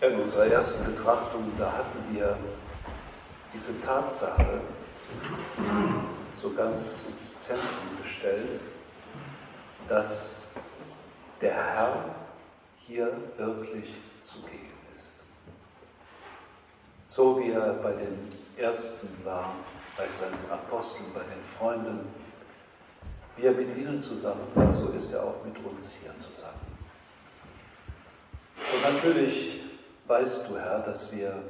In unserer ersten Betrachtung, da hatten wir diese Tatsache so ganz ins Zentrum gestellt, dass der Herr hier wirklich zugegen ist. So wie er bei den Ersten war, bei seinen Aposteln, bei den Freunden, wie er mit ihnen zusammen war, so ist er auch mit uns hier zusammen. Und natürlich weißt du, Herr, dass wir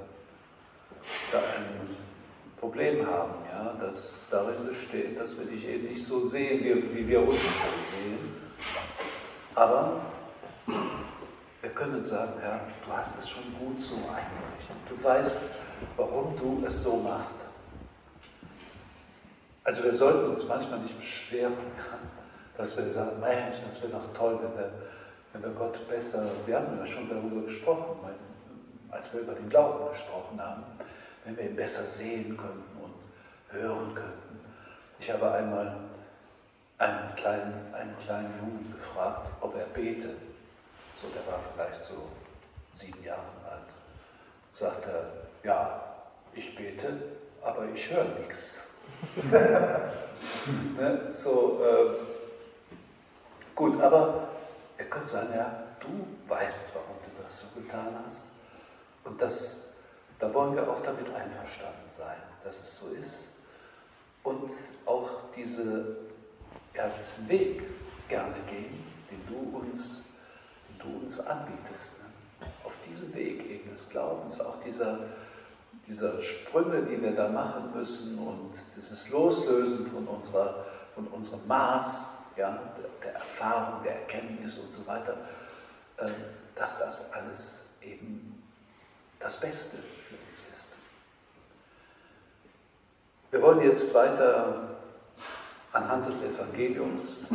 da ein Problem haben, ja, das darin besteht, dass wir dich eben nicht so sehen, wie, wir uns sehen. Aber wir können sagen, Herr, du hast es schon gut so eingerichtet. Du weißt, warum du es so machst. Also wir sollten uns manchmal nicht beschweren, dass wir sagen, Mensch, das wäre doch toll, wenn wir, wenn wir Gott besser, wir haben ja schon darüber gesprochen, als wir über den Glauben gesprochen haben, wenn wir ihn besser sehen könnten und hören könnten. Ich habe einmal einen kleinen, einen kleinen Jungen gefragt, ob er bete. So, der war vielleicht so sieben Jahre alt. Sagt er, ja, ich bete, aber ich höre nichts. ne? So, äh, gut, aber er könnte sagen, ja, du weißt, warum du das so getan hast. Und das, da wollen wir auch damit einverstanden sein, dass es so ist. Und auch diese, ja, diesen Weg gerne gehen, den du uns, den du uns anbietest. Ne? Auf diesem Weg eben des Glaubens, auch dieser dieser Sprünge, die wir da machen müssen und dieses Loslösen von, unserer, von unserem Maß, ja, der, Erfahrung, der Erkenntnis und so weiter, äh, dass das alles eben das Beste für uns ist. Wir wollen jetzt weiter anhand des Evangeliums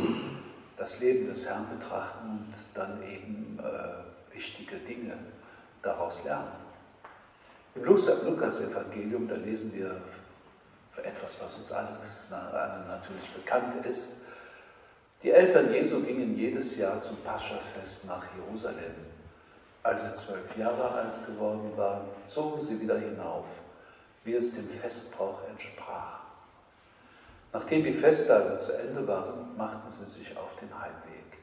das Leben des Herrn betrachten und dann eben äh, wichtige Dinge daraus lernen. Im Lukas-Evangelium, da lesen wir etwas, was uns alles natürlich bekannt ist. Die Eltern Jesu gingen jedes Jahr zum Paschafest nach Jerusalem. Als er zwölf Jahre alt geworden war, zogen sie wieder hinauf, wie es dem Festbrauch entsprach. Nachdem die Festtage zu Ende waren, machten sie sich auf den Heimweg.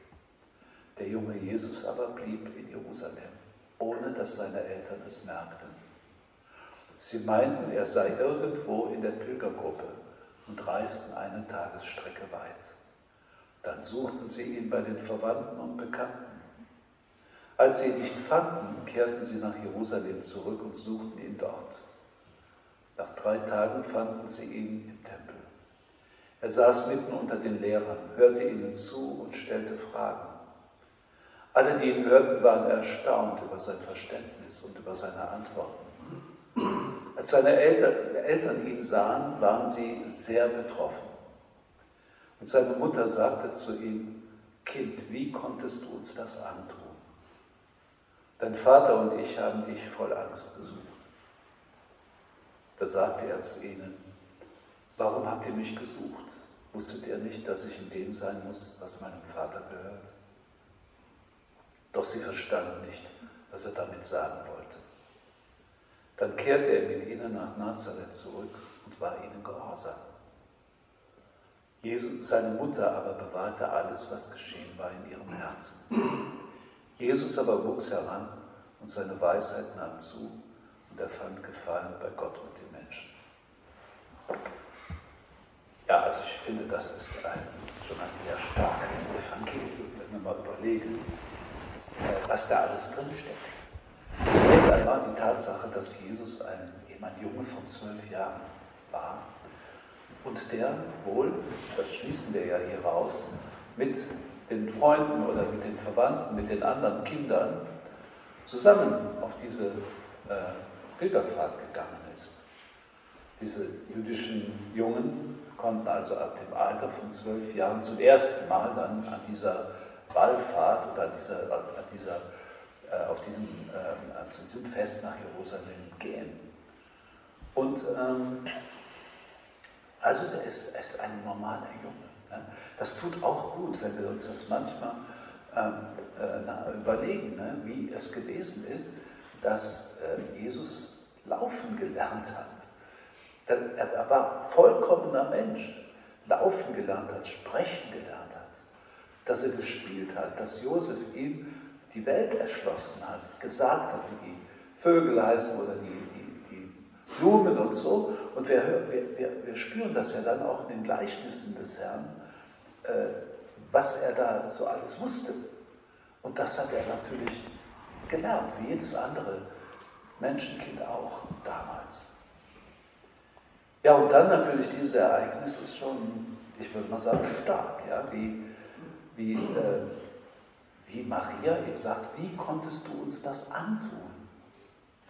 Der junge Jesus aber blieb in Jerusalem, ohne dass seine Eltern es merkten. Sie meinten, er sei irgendwo in der Pilgergruppe und reisten eine Tagesstrecke weit. Dann suchten sie ihn bei den Verwandten und Bekannten. Als sie ihn nicht fanden, kehrten sie nach Jerusalem zurück und suchten ihn dort. Nach drei Tagen fanden sie ihn im Tempel. Er saß mitten unter den Lehrern, hörte ihnen zu und stellte Fragen. Alle, die ihn hörten, waren erstaunt über sein Verständnis und über seine Antworten. Als seine Eltern, Eltern ihn sahen, waren sie sehr betroffen. Und seine Mutter sagte zu ihm, Kind, wie konntest du uns das antun? Dein Vater und ich haben dich voll Angst gesucht. Da sagte er zu ihnen, warum habt ihr mich gesucht? Wusstet ihr nicht, dass ich in dem sein muss, was meinem Vater gehört? Doch sie verstanden nicht, was er damit sagen wollte. Dann kehrte er mit ihnen nach Nazareth zurück und war ihnen gehorsam. Jesus, seine Mutter aber bewahrte alles, was geschehen war in ihrem Herzen. Jesus aber wuchs heran und seine Weisheit nahm zu und er fand Gefallen bei Gott und den Menschen. Ja, also ich finde, das ist ein, schon ein sehr starkes Evangelium, wenn wir mal überlegen, äh, was da alles drinsteckt. Zunächst einmal die Tatsache, dass Jesus ein, eben ein Junge von zwölf Jahren war und der wohl, das schließen wir ja hier raus, mit den Freunden oder mit den Verwandten, mit den anderen Kindern zusammen auf diese äh, Pilgerfahrt gegangen ist. Diese jüdischen Jungen konnten also ab dem Alter von zwölf Jahren zum ersten Mal dann an dieser Wallfahrt oder an dieser, an dieser äh, auf diesem, äh, zu diesem Fest nach Jerusalem gehen. Und ähm, also er ist, er ist ein normaler Junge. Das tut auch gut, wenn wir uns das manchmal ähm, äh, überlegen, ne? wie es gewesen ist, dass äh, Jesus laufen gelernt hat. Er war vollkommener Mensch, laufen gelernt hat, sprechen gelernt hat, dass er gespielt hat, dass Josef ihm die Welt erschlossen hat, gesagt hat, wie die Vögel heißen oder die, die, die Blumen und so. Und wir, wir, wir spüren das ja dann auch in den Gleichnissen des Herrn, was er da so alles wusste. Und das hat er natürlich gelernt, wie jedes andere Menschenkind auch damals. Ja, und dann natürlich dieses Ereignis ist schon, ich würde mal sagen, stark, ja, wie, wie, äh, wie Maria ihm sagt, wie konntest du uns das antun?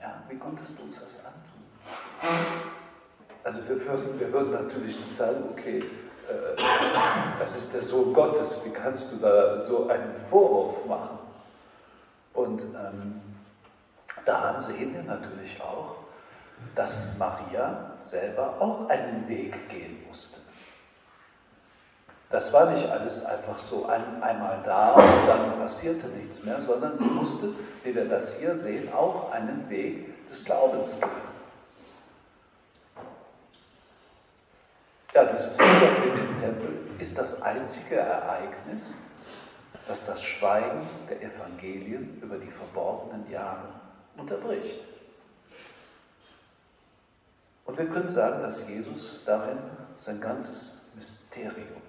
Ja, wie konntest du uns das antun? Also wir würden, wir würden natürlich sagen, okay, äh, das ist der Sohn Gottes, wie kannst du da so einen Vorwurf machen? Und ähm, daran sehen wir natürlich auch, dass Maria selber auch einen Weg gehen musste. Das war nicht alles einfach so ein, einmal da und dann passierte nichts mehr, sondern sie musste, wie wir das hier sehen, auch einen Weg des Glaubens gehen. Ja, dieses Wiederfinden im Tempel ist das einzige Ereignis, das das Schweigen der Evangelien über die verborgenen Jahre unterbricht. Und wir können sagen, dass Jesus darin sein ganzes Mysterium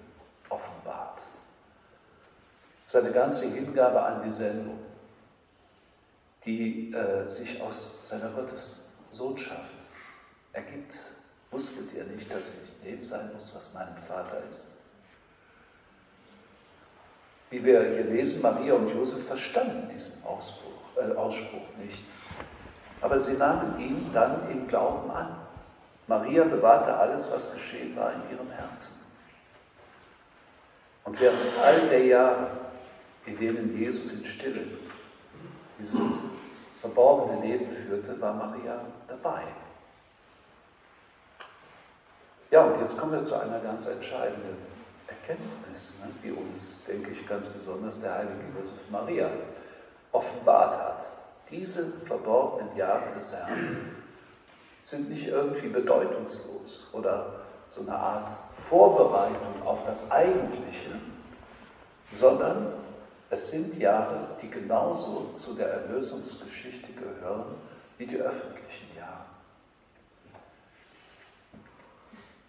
offenbart. Seine ganze Hingabe an die Sendung, die äh, sich aus seiner Gottessohnschaft ergibt. Wusstet ihr nicht, dass ich dem sein muss, was mein Vater ist? Wie wir hier lesen, Maria und Josef verstanden diesen Ausspruch, äh, Ausspruch nicht. Aber sie nahmen ihn dann im Glauben an. Maria bewahrte alles, was geschehen war, in ihrem Herzen. Und während all der Jahre, in denen Jesus in Stille dieses verborgene Leben führte, war Maria dabei. Ja, und jetzt kommen wir zu einer ganz entscheidenden Erkenntnis, ne, die uns, denke ich, ganz besonders der heilige Josef Maria offenbart hat. Diese verborgenen Jahre des Herrn sind nicht irgendwie bedeutungslos oder so eine Art Vorbereitung auf das Eigentliche, sondern es sind Jahre, die genauso zu der Erlösungsgeschichte gehören wie die öffentlichen Jahre.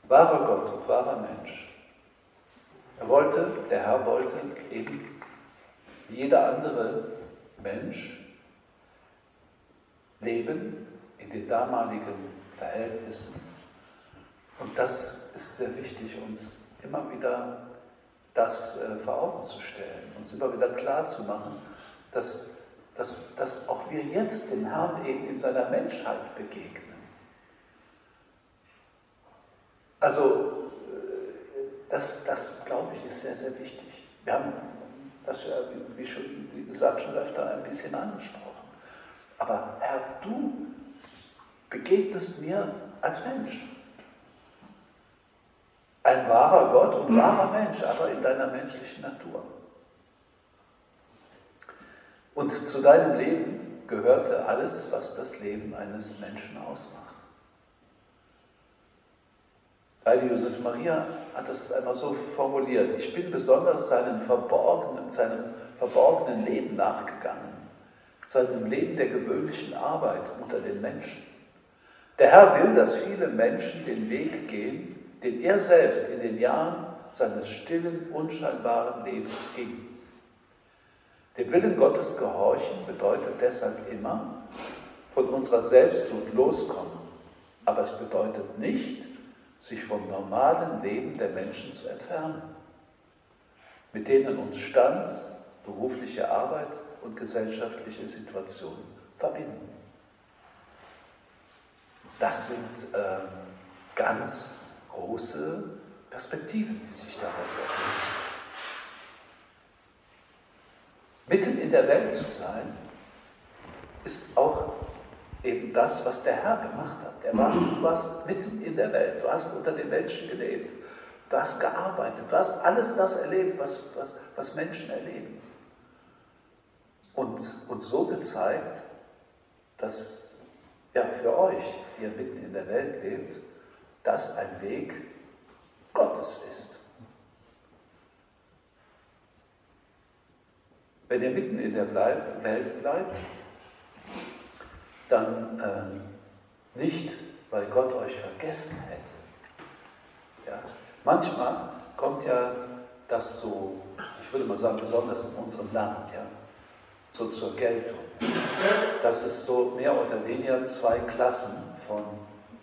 Wahrer Gott und wahrer Mensch. Er wollte, der Herr wollte eben wie jeder andere Mensch leben in den damaligen Verhältnissen und das ist sehr wichtig, uns immer wieder das äh, vor Augen zu stellen, uns immer wieder klar zu machen, dass, dass, dass auch wir jetzt dem Herrn eben in seiner Menschheit begegnen. Also äh, das, das glaube ich, ist sehr, sehr wichtig. Wir haben das ja, wie, schon, wie gesagt, schon öfter ein bisschen angesprochen. Aber Herr, du begegnest mir als Mensch ein wahrer Gott und wahrer Mensch, aber in deiner menschlichen Natur. Und zu deinem Leben gehörte alles, was das Leben eines Menschen ausmacht. Heilige Josef Maria hat das einmal so formuliert. Ich bin besonders seinen verborgenen, seinem verborgenen Leben nachgegangen, seinem Leben der gewöhnlichen Arbeit unter den Menschen. Der Herr will, dass viele Menschen den Weg gehen, den er selbst in den Jahren seines stillen, unscheinbaren Lebens ging. Dem Willen Gottes gehorchen bedeutet deshalb immer von unserer Selbstsucht loskommen, aber es bedeutet nicht, sich vom normalen Leben der Menschen zu entfernen, mit denen uns Stand, berufliche Arbeit und gesellschaftliche Situationen verbinden. Das sind äh, ganz große Perspektiven, die sich daraus ergeben. Mitten in der Welt zu sein, ist auch eben das, was der Herr gemacht hat. Er war, du warst mitten in der Welt, du hast unter den Menschen gelebt, du hast gearbeitet, du hast alles das erlebt, was, was, was Menschen erleben. Und uns so gezeigt, dass ja, für euch, die ihr mitten in der Welt lebt, das ein Weg Gottes ist. Wenn ihr mitten in der Welt bleibt, dann ähm, nicht, weil Gott euch vergessen hätte. Ja? Manchmal kommt ja das so, ich würde mal sagen, besonders in unserem Land, ja, so zur Geltung, dass es so mehr oder weniger zwei Klassen von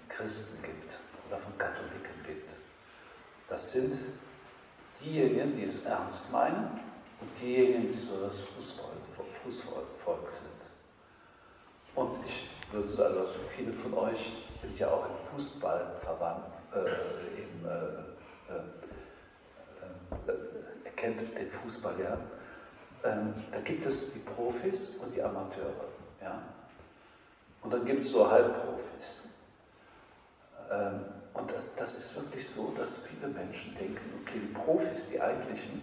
Christen gibt oder von Katholiken gibt. Das sind diejenigen, die es ernst meinen und diejenigen, die so das Fußvolk, Fußvolk sind. Und ich würde sagen, also viele von euch sind ja auch im Fußball verwandt, äh, eben, äh, äh, äh erkennt den Fußball ja. Ähm, da gibt es die Profis und die Amateure. Ja? Und dann gibt es so Halbprofis. Ähm, und das, das ist wirklich so, dass viele Menschen denken, okay, die Profis, die eigentlichen,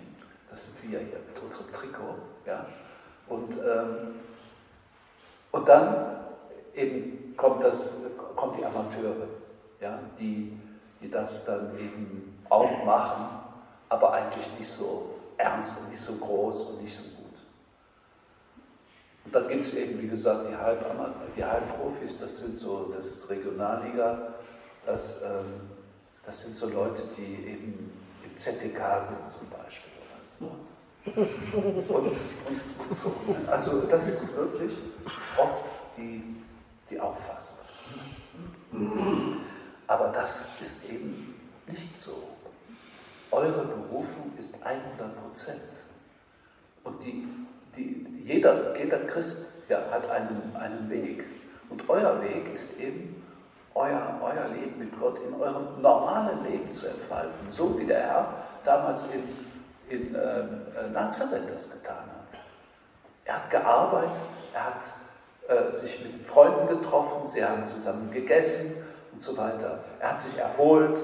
das sind wir hier mit unserem Trikot. Ja? Und, ähm, und dann eben kommt, das, kommt die Amateure, ja? die, die das dann eben auch machen, aber eigentlich nicht so ernst und nicht so groß und nicht so gut. Und dann gibt es eben, wie gesagt, die, Halb die Halbprofis, das sind so das Regionalliga, das, ähm, das sind so Leute, die eben im ZDK sind zum Beispiel oder sowas. Und, und, und so. Also das ist wirklich oft die, die Auffassung. Aber das ist eben nicht so. Eure Berufung ist 100 Prozent. Und die, die, jeder, jeder Christ ja, hat einen, einen Weg. Und euer Weg ist eben, euer, euer Leben mit Gott in eurem normalen Leben zu entfalten. So wie der Herr damals in, in äh, Nazareth das getan. Er hat gearbeitet, er hat äh, sich mit Freunden getroffen, sie haben zusammen gegessen und so weiter. Er hat sich erholt,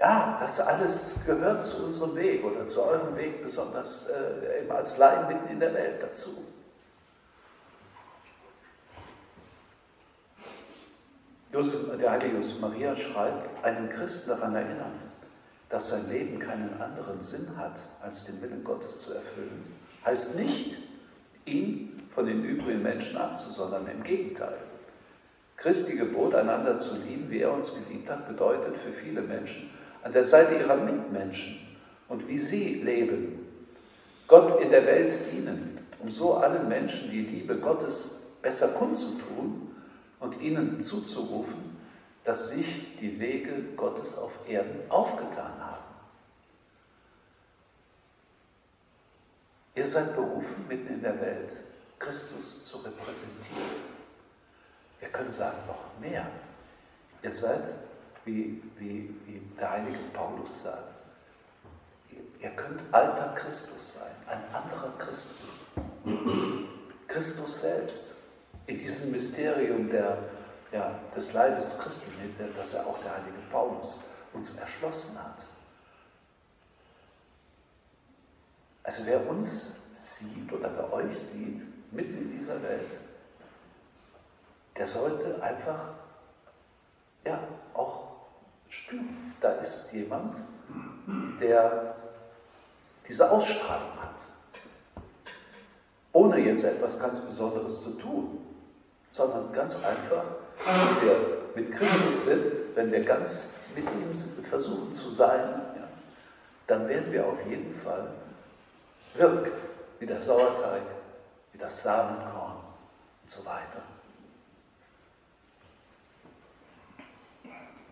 ja, das alles gehört zu unserem Weg oder zu eurem Weg, besonders äh, eben als Laien mitten in der Welt dazu. Josef, der heilige Josef Maria schreibt, einen Christen daran erinnern, dass sein Leben keinen anderen Sinn hat, als den Willen Gottes zu erfüllen, heißt nicht, ihn von den übrigen Menschen abzusondern, im Gegenteil. Christi Gebot, einander zu lieben, wie er uns geliebt hat, bedeutet für viele Menschen, an der Seite ihrer Mitmenschen und wie sie leben, Gott in der Welt dienen, um so allen Menschen die Liebe Gottes besser kundzutun und ihnen zuzurufen, dass sich die Wege Gottes auf Erden aufgetan haben. Ihr seid berufen, mitten in der Welt Christus zu repräsentieren. Wir können sagen, noch mehr. Ihr seid wie, wie, wie der heilige Paulus sagt. Ihr könnt alter Christus sein, ein anderer Christus. Christus selbst, in diesem Mysterium der, ja, des Leibes Christi, das ja auch der heilige Paulus uns erschlossen hat. Also wer uns sieht oder wer euch sieht, mitten in dieser Welt, der sollte einfach ja, auch spüren, da ist jemand, der diese Ausstrahlung hat. Ohne jetzt etwas ganz Besonderes zu tun, sondern ganz einfach, wenn wir mit Christus sind, wenn wir ganz mit ihm versuchen zu sein, dann werden wir auf jeden Fall wirken, wie der Sauerteig, wie das Samenkorn und so weiter.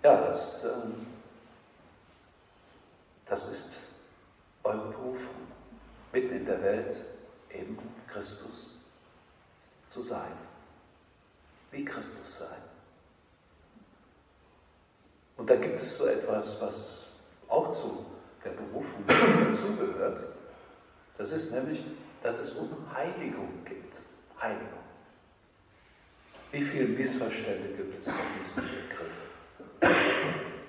Ja, das, ähm, das ist eure Berufung, mitten in der Welt eben Christus zu sein. Wie Christus sein. Und da gibt es so etwas, was auch zu der Berufung dazugehört. Das ist nämlich, dass es um Heiligung geht. Heiligung. Wie viele Missverständnisse gibt es bei diesem Begriff?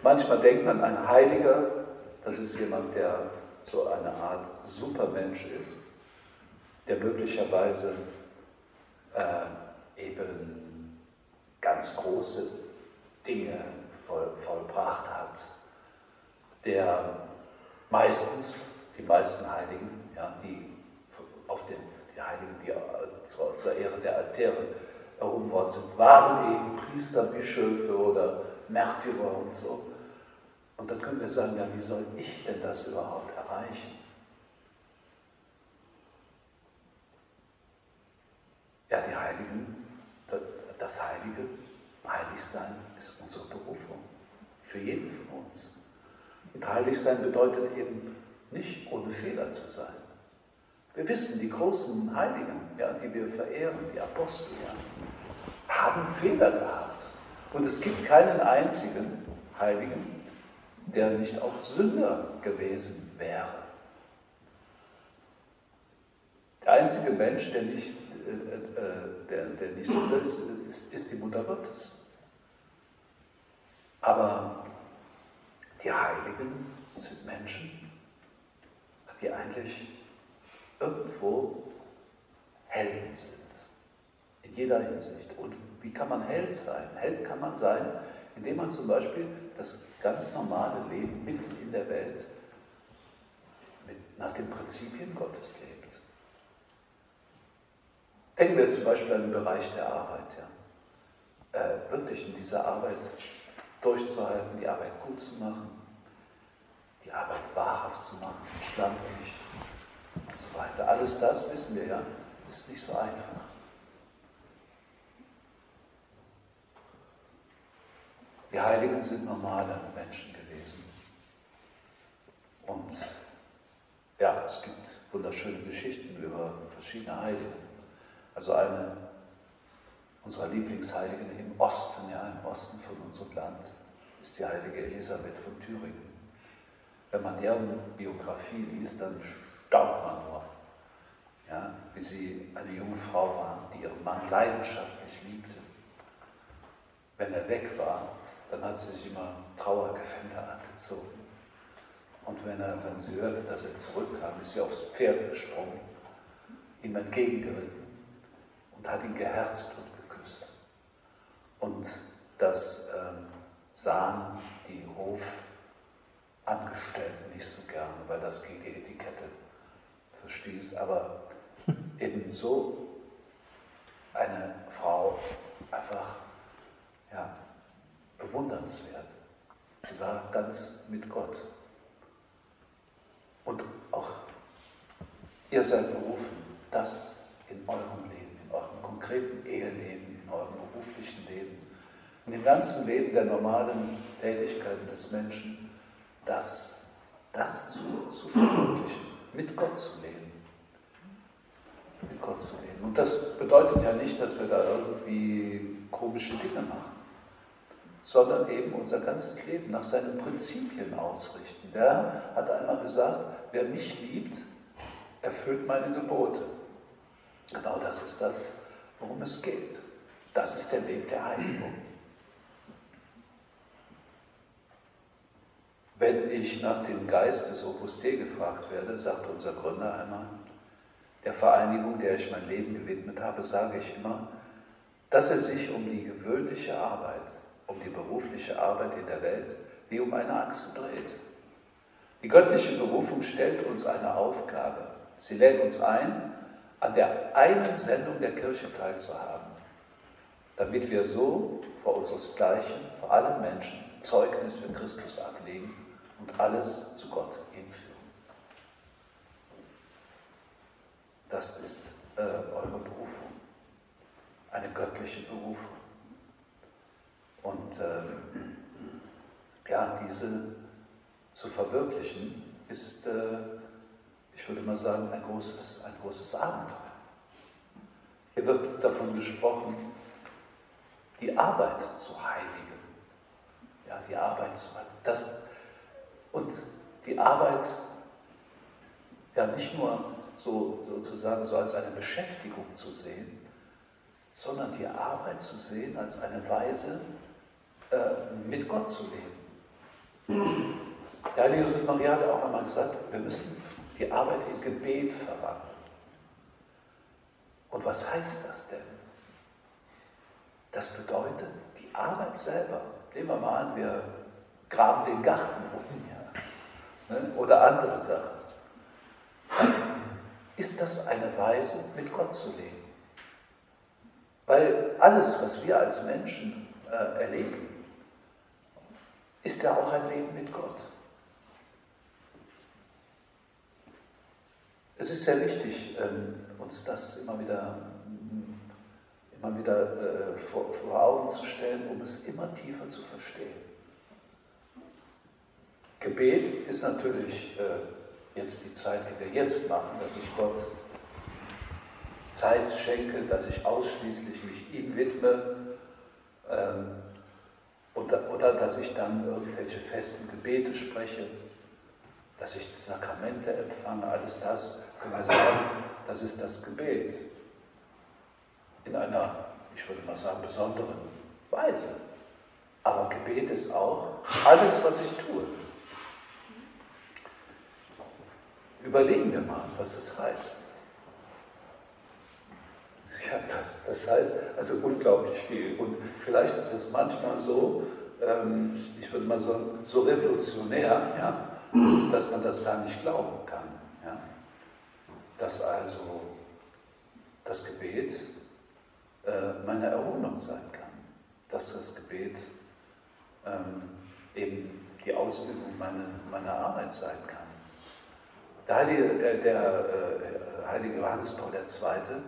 Manchmal denkt man, ein Heiliger, das ist jemand, der so eine Art Supermensch ist, der möglicherweise äh, ganz große Dinge voll, vollbracht hat, der meistens, die meisten Heiligen, ja, die auf den, die Heiligen, die zur, zur Ehre der Altäre erhoben worden sind, waren eben Priester, Bischöfe oder Märtyrer und so. Und dann können wir sagen, ja, wie soll ich denn das überhaupt erreichen? Ja, die Heiligen, das Heilige, Heiligsein ist unsere Berufung für jeden von uns. Und Heiligsein bedeutet eben nicht ohne Fehler zu sein. Wir wissen, die großen Heiligen, ja, die wir verehren, die Apostel, ja, haben Fehler gehabt. Und es gibt keinen einzigen Heiligen, der nicht auch Sünder gewesen wäre. Der einzige Mensch, der nicht, der, der nicht Sünder ist, ist, ist die Mutter Gottes. Aber die Heiligen sind Menschen, die eigentlich irgendwo Helden sind. In jeder Hinsicht. Und wie kann man Held sein? Held kann man sein, indem man zum Beispiel das ganz normale Leben mitten in der Welt mit, nach den Prinzipien Gottes lebt. Denken wir zum Beispiel an den Bereich der Arbeit. Ja. Äh, wirklich in dieser Arbeit durchzuhalten, die Arbeit gut zu machen, die Arbeit wahrhaft zu machen, schlampig und so weiter. Alles das, wissen wir ja, ist nicht so einfach. Die Heiligen sind normale Menschen gewesen. Und ja, es gibt wunderschöne Geschichten über verschiedene Heilige. Also eine unserer Lieblingsheiligen im Osten, ja, im Osten von unserem Land, ist die heilige Elisabeth von Thüringen. Wenn man deren Biografie liest, dann staunt man nur, ja, wie sie eine junge Frau war, die ihren Mann leidenschaftlich liebte. Wenn er weg war, dann hat sie sich immer Trauergewänder angezogen. Und wenn, er, wenn sie hörte, dass er zurückkam, ist sie aufs Pferd gesprungen, ihm entgegengeritten und hat ihn geherzt und geküsst. Und das ähm, sahen die Hofangestellten nicht so gerne, weil das gegen die Etikette verstieß. Aber eben so eine Frau einfach ja, bewundernswert. Sie war ganz mit Gott. Und auch ihr seid berufen, das in eurem konkreten Eheleben, in eurem beruflichen Leben, in dem ganzen Leben der normalen Tätigkeiten des Menschen, das, das zu, zu verwirklichen, mit Gott zu leben. Mit Gott zu leben. Und das bedeutet ja nicht, dass wir da irgendwie komische Dinge machen sondern eben unser ganzes Leben nach seinen Prinzipien ausrichten. Der hat einmal gesagt, wer mich liebt, erfüllt meine Gebote. Genau das ist das, worum es geht. Das ist der Weg der Heiligung. Wenn ich nach dem Geist des Opus Dei gefragt werde, sagt unser Gründer einmal, der Vereinigung, der ich mein Leben gewidmet habe, sage ich immer, dass er sich um die gewöhnliche Arbeit um die berufliche Arbeit in der Welt wie um eine Achse dreht. Die göttliche Berufung stellt uns eine Aufgabe. Sie lädt uns ein, an der einen Sendung der Kirche teilzuhaben, damit wir so vor unseresgleichen, vor allen Menschen, Zeugnis für Christus ablegen und alles zu Gott hinführen. Das ist äh, eure Berufung, eine göttliche Berufung. Und ähm, ja, diese zu verwirklichen, ist, äh, ich würde mal sagen, ein großes, ein großes Abenteuer. Hier wird davon gesprochen, die Arbeit zu heiligen. Ja, die Arbeit zu das Und die Arbeit ja nicht nur so, sozusagen so als eine Beschäftigung zu sehen, sondern die Arbeit zu sehen als eine Weise, äh, mit Gott zu leben. Der heilige Josef Maria hat auch einmal gesagt, wir müssen die Arbeit in Gebet verwandeln. Und was heißt das denn? Das bedeutet, die Arbeit selber, nehmen wir mal an, wir graben den Garten um ja, ne, oder andere Sachen, ist das eine Weise, mit Gott zu leben. Weil alles, was wir als Menschen äh, erleben, ist ja auch ein Leben mit Gott. Es ist sehr wichtig, ähm, uns das immer wieder, immer wieder äh, vor, Augen zu stellen, um es immer tiefer zu verstehen. Gebet ist natürlich äh, jetzt die Zeit, die wir jetzt machen, dass ich Gott Zeit schenke, dass ich ausschließlich mich ihm widme ähm, oder dass ich dann irgendwelche festen Gebete spreche, dass ich die Sakramente empfange, alles das können wir sagen, das ist das Gebet. In einer, ich würde mal sagen, besonderen Weise. Aber Gebet ist auch alles, was ich tue. Überlegen wir mal, was das heißt. Ja, das, das heißt also unglaublich viel. Und vielleicht ist es manchmal so, ähm, ich würde mal sagen, so revolutionär, ja, dass man das gar nicht kann. Ja. Dass also das Gebet äh, meine Erholung sein kann. Dass das Gebet ähm, eben die Ausübung meiner, meiner Arbeit sein kann. Der heilige, der, der äh, heilige Johannes Paul II.,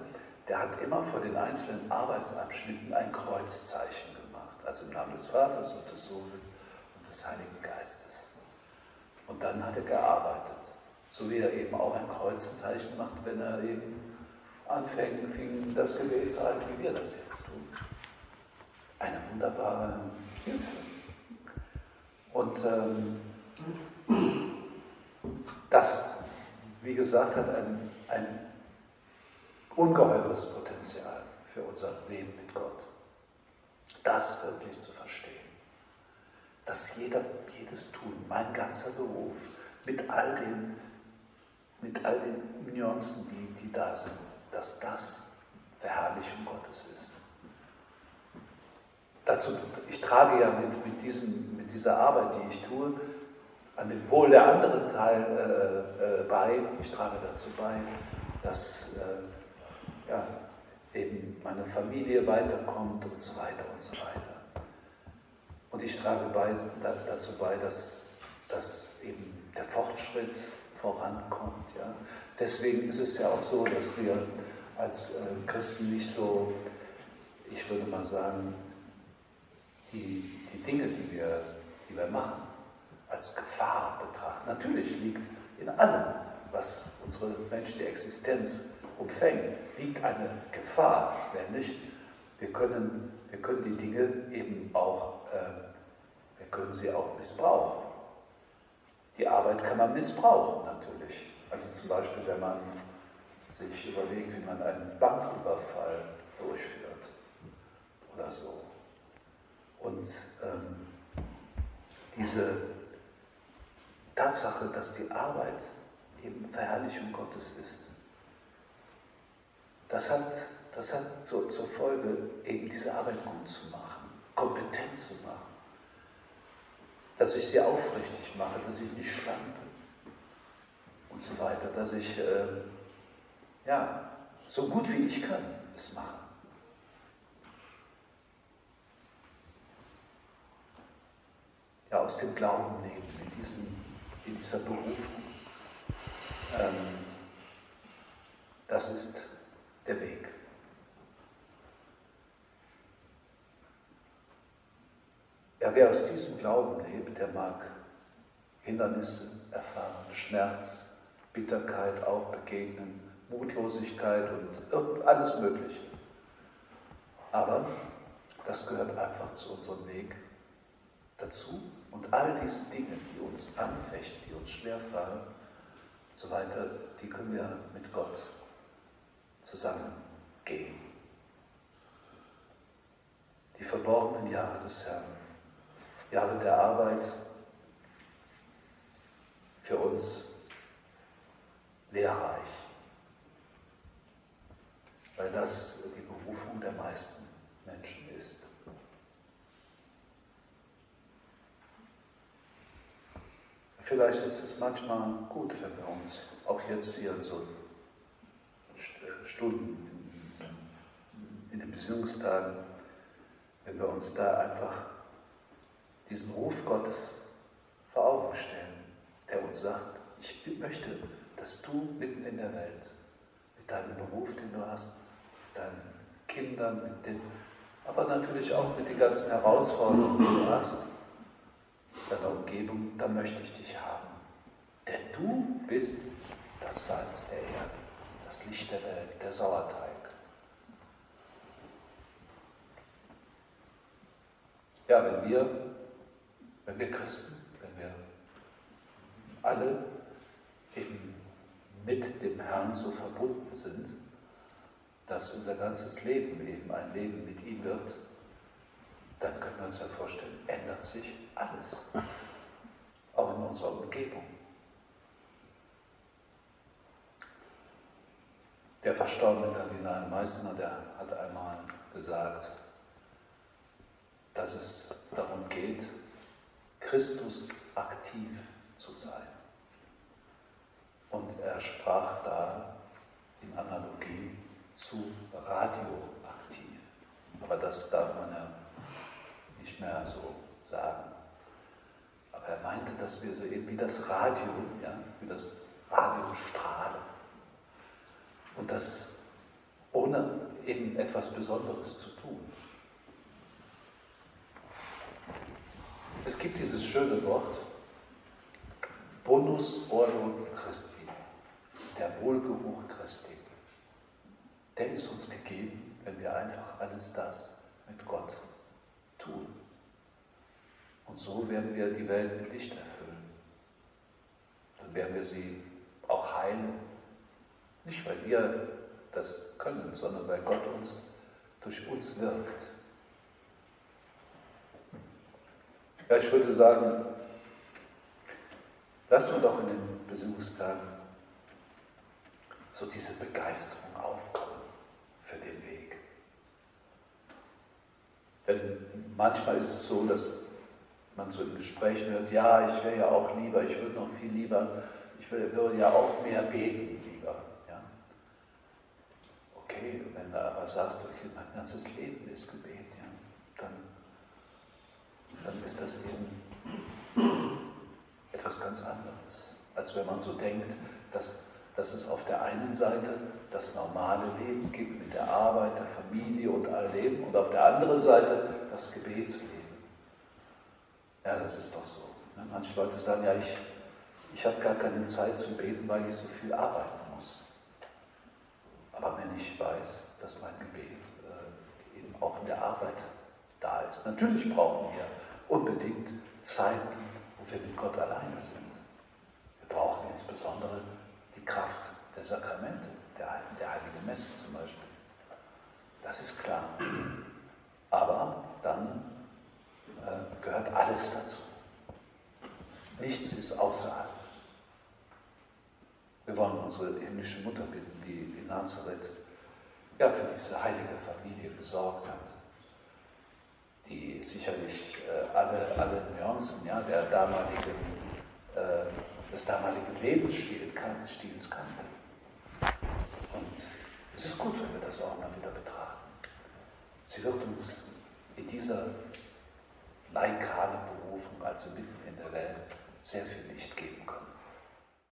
der hat immer vor den einzelnen Arbeitsabschnitten ein Kreuzzeichen gemacht. Also im Namen des Vaters und des Sohnes und des Heiligen Geistes. Und dann hat er gearbeitet. So wie er eben auch ein Kreuzzeichen macht, wenn er eben anfängt, fing das Gebet zu halten, wie wir das jetzt tun. Eine wunderbare Hilfe. Und ähm, das, wie gesagt, hat ein, ein ungeheures Potenzial für unser Leben mit Gott. Das wirklich zu verstehen. Dass jeder, jedes Tun, mein ganzer Beruf, mit all den, mit all den Nuancen, die, die da sind, dass das Verherrlichung Gottes ist. Dazu, ich trage ja mit, mit, diesem, mit dieser Arbeit, die ich tue, an dem Wohl der anderen Teil äh, äh, bei. Ich trage dazu bei, dass äh, ja, eben meine Familie weiterkommt und so weiter und so weiter. Und ich trage bei, da, dazu bei, dass, dass eben der Fortschritt vorankommt. Ja. Deswegen ist es ja auch so, dass wir als äh, Christen nicht so, ich würde mal sagen, die, die Dinge, die wir, die wir machen, als Gefahr betrachten. Natürlich liegt in allem, was unsere menschliche Existenz umfängt, liegt eine Gefahr, nämlich wir können, wir können die Dinge eben auch, äh, wir können sie auch missbrauchen. Die Arbeit kann man missbrauchen natürlich. Also zum Beispiel, wenn man sich überlegt, wie man einen Banküberfall durchführt oder so. Und ähm, diese Tatsache, dass die Arbeit eben Verherrlichung Gottes ist, das hat, das hat so, zur Folge, eben diese Arbeit gut zu machen, kompetent zu machen, dass ich sie aufrichtig mache, dass ich nicht schlampe und so weiter, dass ich äh, ja, so gut wie ich kann es mache. Ja, aus dem Glauben leben, in, diesem, in dieser Berufung. Ähm, das ist der Weg. Ja, wer aus diesem Glauben lebt, der mag Hindernisse erfahren, Schmerz, Bitterkeit auch begegnen, Mutlosigkeit und alles Mögliche. Aber das gehört einfach zu unserem Weg dazu. Und all diese Dinge, die uns anfechten, die uns schwerfallen und so weiter, die können wir mit Gott zusammengehen. Die verborgenen Jahre des Herrn, Jahre der Arbeit für uns lehrreich, weil das die Berufung der meisten Menschen ist. Vielleicht ist es manchmal gut, wenn wir uns auch jetzt hier in so äh, Stunden, in den Beziehungstagen, wenn wir uns da einfach diesen Ruf Gottes vor Augen stellen, der uns sagt, ich möchte, dass du mitten in der Welt, mit deinem Beruf, den du hast, deinen Kindern, mit den, aber natürlich auch mit den ganzen Herausforderungen, die du hast, deiner Umgebung, da möchte ich dich haben. Denn du bist das Salz der Erde, das Licht der Welt, der Sauerteig. Ja, wenn wir, wenn wir Christen, wenn wir alle eben mit dem Herrn so verbunden sind, dass unser ganzes Leben eben ein Leben mit ihm wird, dann können wir uns ja vorstellen, ändert sich alles. Auch in unserer Umgebung. Der verstorbene Kardinal Meissner, der hat einmal gesagt, dass es darum geht, Christus aktiv zu sein. Und er sprach da in Analogie zu radioaktiv. Aber das darf man ja nicht mehr so sagen. Aber er meinte, dass wir so wie das Radio, ja, wie das Radio strahlen. Und das ohne eben etwas Besonderes zu tun. Es gibt dieses schöne Wort, Bonus Ordo Christi, der Wohlgeruch Christi. Der ist uns gegeben, wenn wir einfach alles das mit Gott tun. Und so werden wir die Welt mit Licht erfüllen. Dann werden wir sie auch heilen. Nicht, weil wir das können, sondern weil Gott uns durch uns wirkt. Ja, ich würde sagen, lassen wir doch in den Besuchstagen so diese Begeisterung aufkommen für den Weg. Denn manchmal ist es so, dass man so im Gespräch hört, ja, ich wäre ja auch lieber, ich würde noch viel lieber, ich würde ja auch mehr beten lieber. Ja? Okay, wenn du aber sagst, okay, mein ganzes Leben ist Gebet, ja, dann dann ist das eben etwas ganz anderes, als wenn man so denkt, dass, dass es auf der einen Seite das normale Leben gibt mit der Arbeit, der Familie und all dem und auf der anderen Seite das Gebetsleben. Ja, das ist doch so. Ne? Manche Leute sagen, ja, ich, ich habe gar keine Zeit zu beten, weil ich so viel arbeiten muss. Aber wenn ich weiß, dass mein Gebet äh, eben auch in der Arbeit da ist, natürlich brauchen wir unbedingt Zeiten, wo wir mit Gott alleine sind. Wir brauchen insbesondere die Kraft der Sakramente, der, der Heiligen Messe zum Beispiel. Das ist klar. Aber dann äh, gehört alles dazu. Nichts ist außerhalb. Wir wollen unsere himmlische Mutter bitten, die in Nazareth ja, für diese heilige Familie gesorgt hat die sicherlich äh, alle, alle Nuancen ja, der damaligen, äh, des damaligen Lebensstils kan kannte. Und es ist gut, wenn wir das auch mal wieder betrachten. Sie wird uns in dieser laikalen Berufung, also mitten in der Welt, sehr viel Licht geben können.